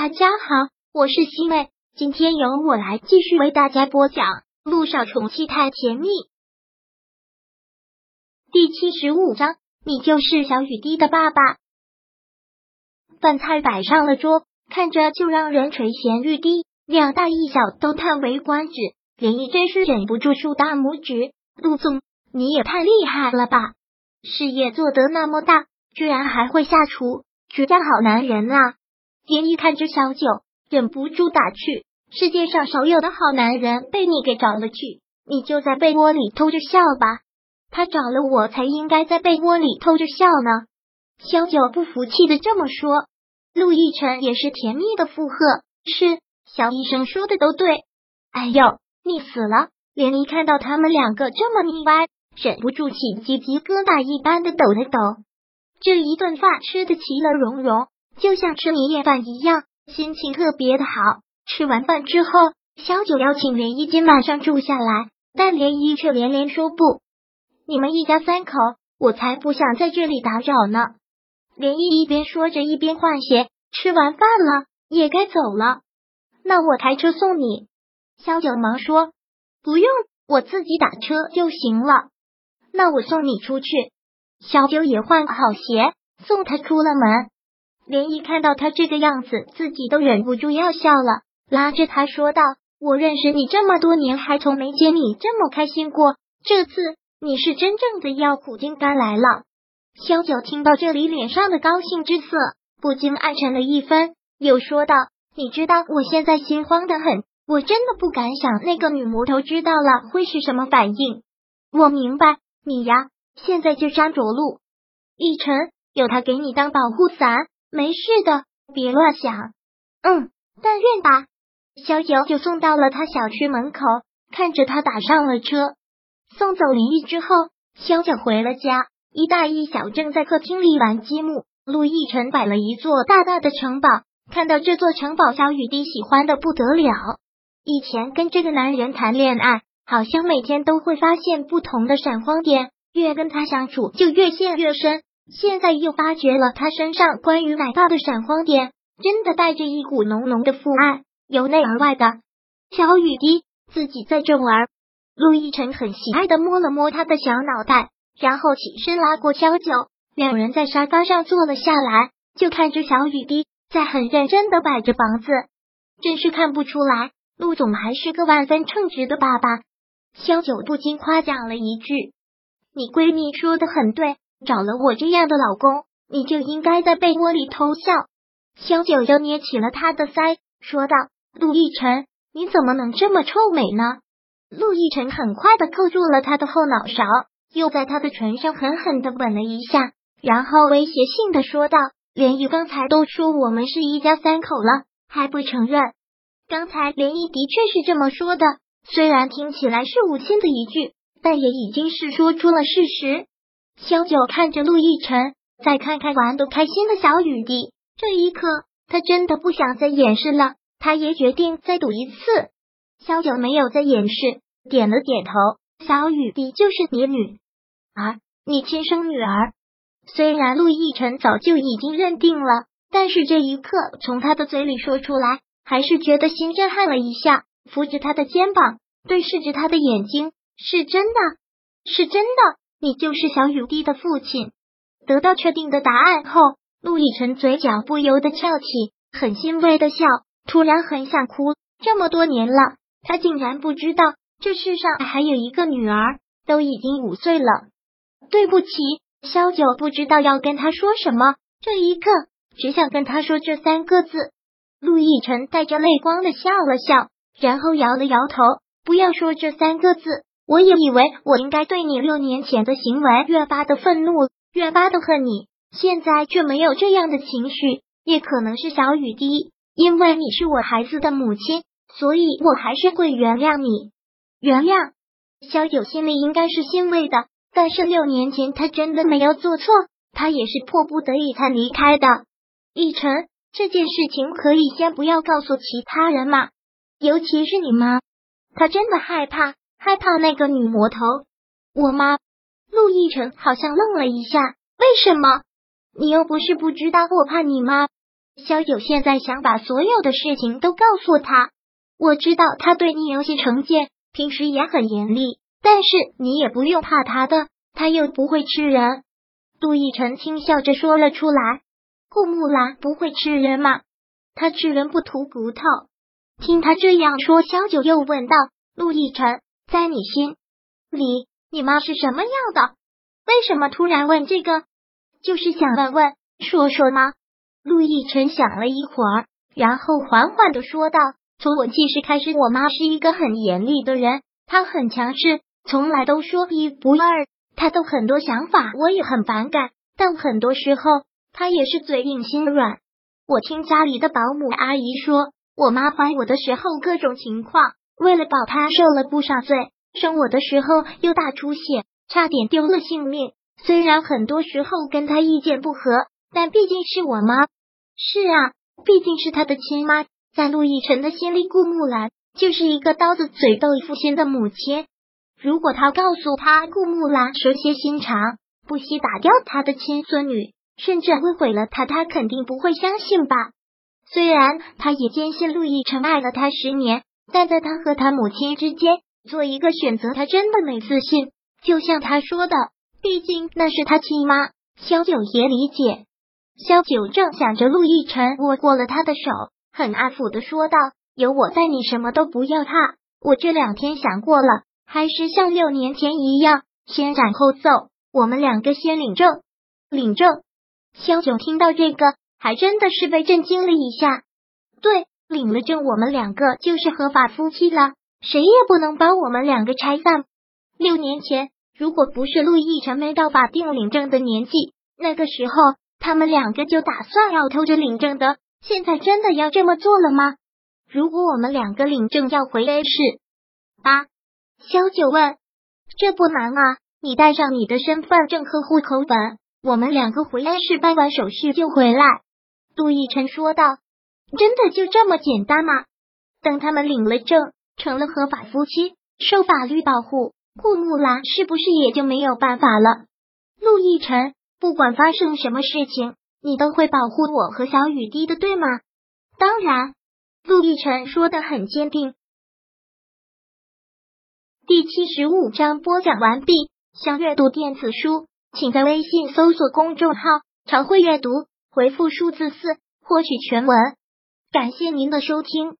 大家好，我是西妹，今天由我来继续为大家播讲《路上宠妻太甜蜜》第七十五章。你就是小雨滴的爸爸。饭菜摆上了桌，看着就让人垂涎欲滴，两大一小都叹为观止。连毅真是忍不住竖大拇指：“陆总，你也太厉害了吧！事业做得那么大，居然还会下厨，绝佳好男人啊！”连一看着小九，忍不住打趣：“世界上少有的好男人被你给找了去，你就在被窝里偷着笑吧。他找了我，才应该在被窝里偷着笑呢。”小九不服气的这么说。陆亦辰也是甜蜜的附和：“是，小医生说的都对。”哎呦，腻死了！连一看到他们两个这么腻歪，忍不住起鸡皮疙瘩一般的抖了抖。这一顿饭吃的其乐融融。就像吃年夜饭一样，心情特别的好。吃完饭之后，小九邀请连一今晚上住下来，但连一却连连说不。你们一家三口，我才不想在这里打扰呢。连一一边说着，一边换鞋。吃完饭了，也该走了。那我开车送你。小九忙说：“不用，我自己打车就行了。”那我送你出去。小九也换好鞋，送他出了门。连一看到他这个样子，自己都忍不住要笑了，拉着他说道：“我认识你这么多年，还从没见你这么开心过。这次你是真正的要苦尽甘来了。”萧九听到这里，脸上的高兴之色不禁暗沉了一分，又说道：“你知道我现在心慌的很，我真的不敢想那个女魔头知道了会是什么反应。”我明白，你呀，现在就站着路，一晨有他给你当保护伞。没事的，别乱想。嗯，但愿吧。小九就送到了他小区门口，看着他打上了车，送走林毅之后，小九回了家。一大一小正在客厅里玩积木。陆亦辰摆了一座大大的城堡，看到这座城堡，小雨滴喜欢的不得了。以前跟这个男人谈恋爱，好像每天都会发现不同的闪光点，越跟他相处就越陷越深。现在又发觉了他身上关于奶爸的闪光点，真的带着一股浓浓的父爱，由内而外的。小雨滴自己在这玩，陆亦辰很喜爱的摸了摸他的小脑袋，然后起身拉过小九，两人在沙发上坐了下来，就看着小雨滴在很认真的摆着房子，真是看不出来，陆总还是个万分称职的爸爸。小九不禁夸奖了一句：“你闺蜜说的很对。”找了我这样的老公，你就应该在被窝里偷笑。萧九又捏起了他的腮，说道：“陆亦辰，你怎么能这么臭美呢？”陆亦辰很快的扣住了他的后脑勺，又在他的唇上狠狠的吻了一下，然后威胁性的说道：“连毅刚才都说我们是一家三口了，还不承认？刚才连毅的确是这么说的，虽然听起来是无心的一句，但也已经是说出了事实。”萧九看着陆亦辰，再看看玩的开心的小雨滴，这一刻他真的不想再掩饰了。他也决定再赌一次。萧九没有再掩饰，点了点头。小雨滴就是你女儿，你亲生女儿。虽然陆亦辰早就已经认定了，但是这一刻从他的嘴里说出来，还是觉得心震撼了一下。扶着他的肩膀，对视着他的眼睛，是真的，是真的。你就是小雨滴的父亲。得到确定的答案后，陆亦辰嘴角不由得翘起，很欣慰的笑，突然很想哭。这么多年了，他竟然不知道这世上还有一个女儿，都已经五岁了。对不起，萧九不知道要跟他说什么，这一刻只想跟他说这三个字。陆亦辰带着泪光的笑了笑，然后摇了摇头，不要说这三个字。我也以为我应该对你六年前的行为越发的愤怒，越发的恨你，现在却没有这样的情绪。也可能是小雨滴，因为你是我孩子的母亲，所以我还是会原谅你。原谅小九心里应该是欣慰的，但是六年前他真的没有做错，他也是迫不得已才离开的。奕晨，这件事情可以先不要告诉其他人吗？尤其是你妈，他真的害怕。害怕那个女魔头，我妈陆亦辰好像愣了一下，为什么？你又不是不知道我怕你妈。萧九现在想把所有的事情都告诉他。我知道他对你有些成见，平时也很严厉，但是你也不用怕他的，他又不会吃人。杜奕晨轻笑着说了出来：“顾木兰不会吃人吗？他吃人不吐骨头。”听他这样说，萧九又问道：“陆亦辰，在你心里，你妈是什么样的？为什么突然问这个？就是想问问，说说吗？”陆亦辰想了一会儿，然后缓缓的说道：“从我记事开始，我妈是一个很严厉的人，她很强势，从来都说一不二。她的很多想法我也很反感，但很多时候她也是嘴硬心软。我听家里的保姆阿姨说。”我妈怀我的时候各种情况，为了保她受了不少罪。生我的时候又大出血，差点丢了性命。虽然很多时候跟她意见不合，但毕竟是我妈。是啊，毕竟是她的亲妈。在陆亦辰的心里，顾木兰就是一个刀子嘴豆腐心的母亲。如果他告诉他顾木兰蛇蝎心肠，不惜打掉他的亲孙女，甚至会毁了他，他肯定不会相信吧。虽然他也坚信陆亦辰爱了他十年，但在他和他母亲之间做一个选择，他真的没自信。就像他说的，毕竟那是他亲妈。萧九也理解。萧九正想着，陆亦辰握过了他的手，很安抚的说道：“有我在，你什么都不要怕。我这两天想过了，还是像六年前一样，先斩后奏。我们两个先领证，领证。”萧九听到这个。还真的是被震惊了一下。对，领了证，我们两个就是合法夫妻了，谁也不能把我们两个拆散。六年前，如果不是陆亦辰没到法定领证的年纪，那个时候他们两个就打算要偷着领证的。现在真的要这么做了吗？如果我们两个领证要回 A 市啊？萧九问。这不难啊，你带上你的身份证和户口本，我们两个回 A 市办完手续就回来。杜奕辰说道：“真的就这么简单吗？等他们领了证，成了合法夫妻，受法律保护，顾木兰是不是也就没有办法了？”陆亦辰，不管发生什么事情，你都会保护我和小雨滴的，对吗？当然，陆亦辰说的很坚定。第七十五章播讲完毕。想阅读电子书，请在微信搜索公众号“常会阅读”。回复数字四获取全文，感谢您的收听。